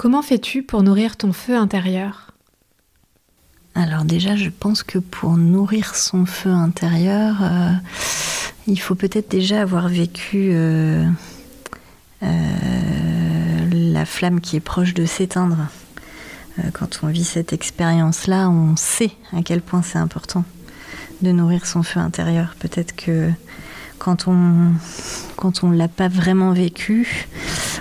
Comment fais-tu pour nourrir ton feu intérieur? Alors déjà, je pense que pour nourrir son feu intérieur, euh, il faut peut-être déjà avoir vécu euh, euh, la flamme qui est proche de s'éteindre. quand on vit cette expérience-là, on sait à quel point c'est important de nourrir son feu intérieur. Peut-être que quand on quand on l'a pas vraiment vécu,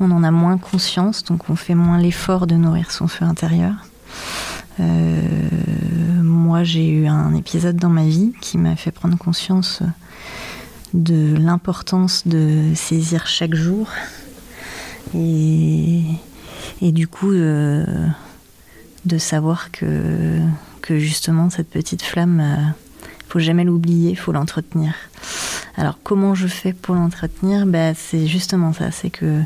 on en a moins conscience, donc on fait moins l'effort de nourrir son feu intérieur. Euh, moi, j'ai eu un épisode dans ma vie qui m'a fait prendre conscience de l'importance de saisir chaque jour et, du coup euh, de savoir que, justement cette petite flamme, il euh, faut jamais l'oublier, il faut l'entretenir. Alors comment je fais pour l'entretenir? Ben, C'est justement ça, c'est que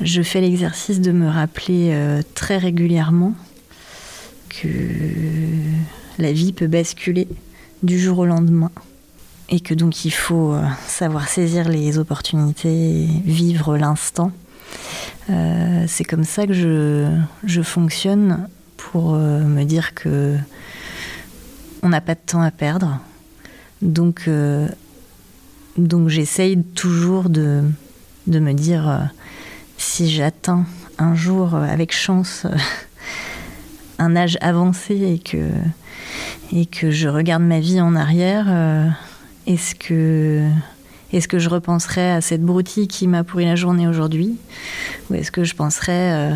je fais l'exercice de me rappeler euh, très régulièrement que la vie peut basculer du jour au lendemain et que donc il faut euh, savoir saisir les opportunités, vivre l'instant. Euh, c'est comme ça que je, fonctionne pour me dire que on n'a pas de temps à perdre. Donc donc j'essaye toujours de, me dire, euh, si j'atteins un jour, euh, avec chance, euh, un âge avancé et que, je regarde ma vie en arrière, est-ce que, que je repenserai à cette broutille qui m'a pourri la journée aujourd'hui? Ou est-ce que je penserai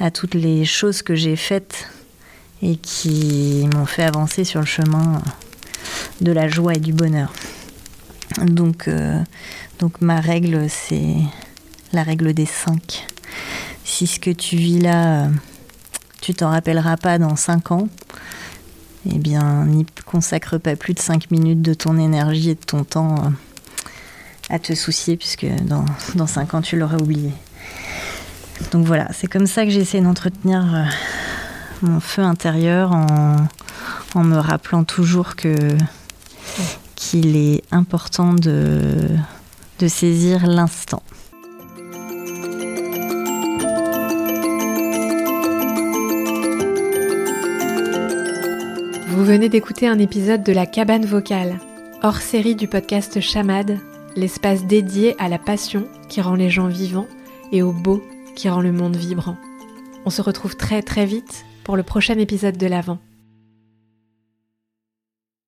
à toutes les choses que j'ai faites et qui m'ont fait avancer sur le chemin de la joie et du bonheur? Donc, euh, donc ma règle, c'est la règle des 5. Si ce que tu vis là, euh, tu t'en rappelleras pas dans 5 ans, eh bien, n'y consacre pas plus de 5 minutes de ton énergie et de ton temps euh, à te soucier, puisque dans, 5 ans, tu l'auras oublié. Donc voilà, c'est comme ça que j'essaie d'entretenir mon feu intérieur en, me rappelant toujours que qu'il est important de, de saisir l'instant. Vous venez d'écouter un épisode de La Cabane Vocale, hors série du podcast Chamade, l'espace dédié à la passion qui rend les gens vivants et au beau qui rend le monde vibrant. On se retrouve très très vite pour le prochain épisode de l'Avent.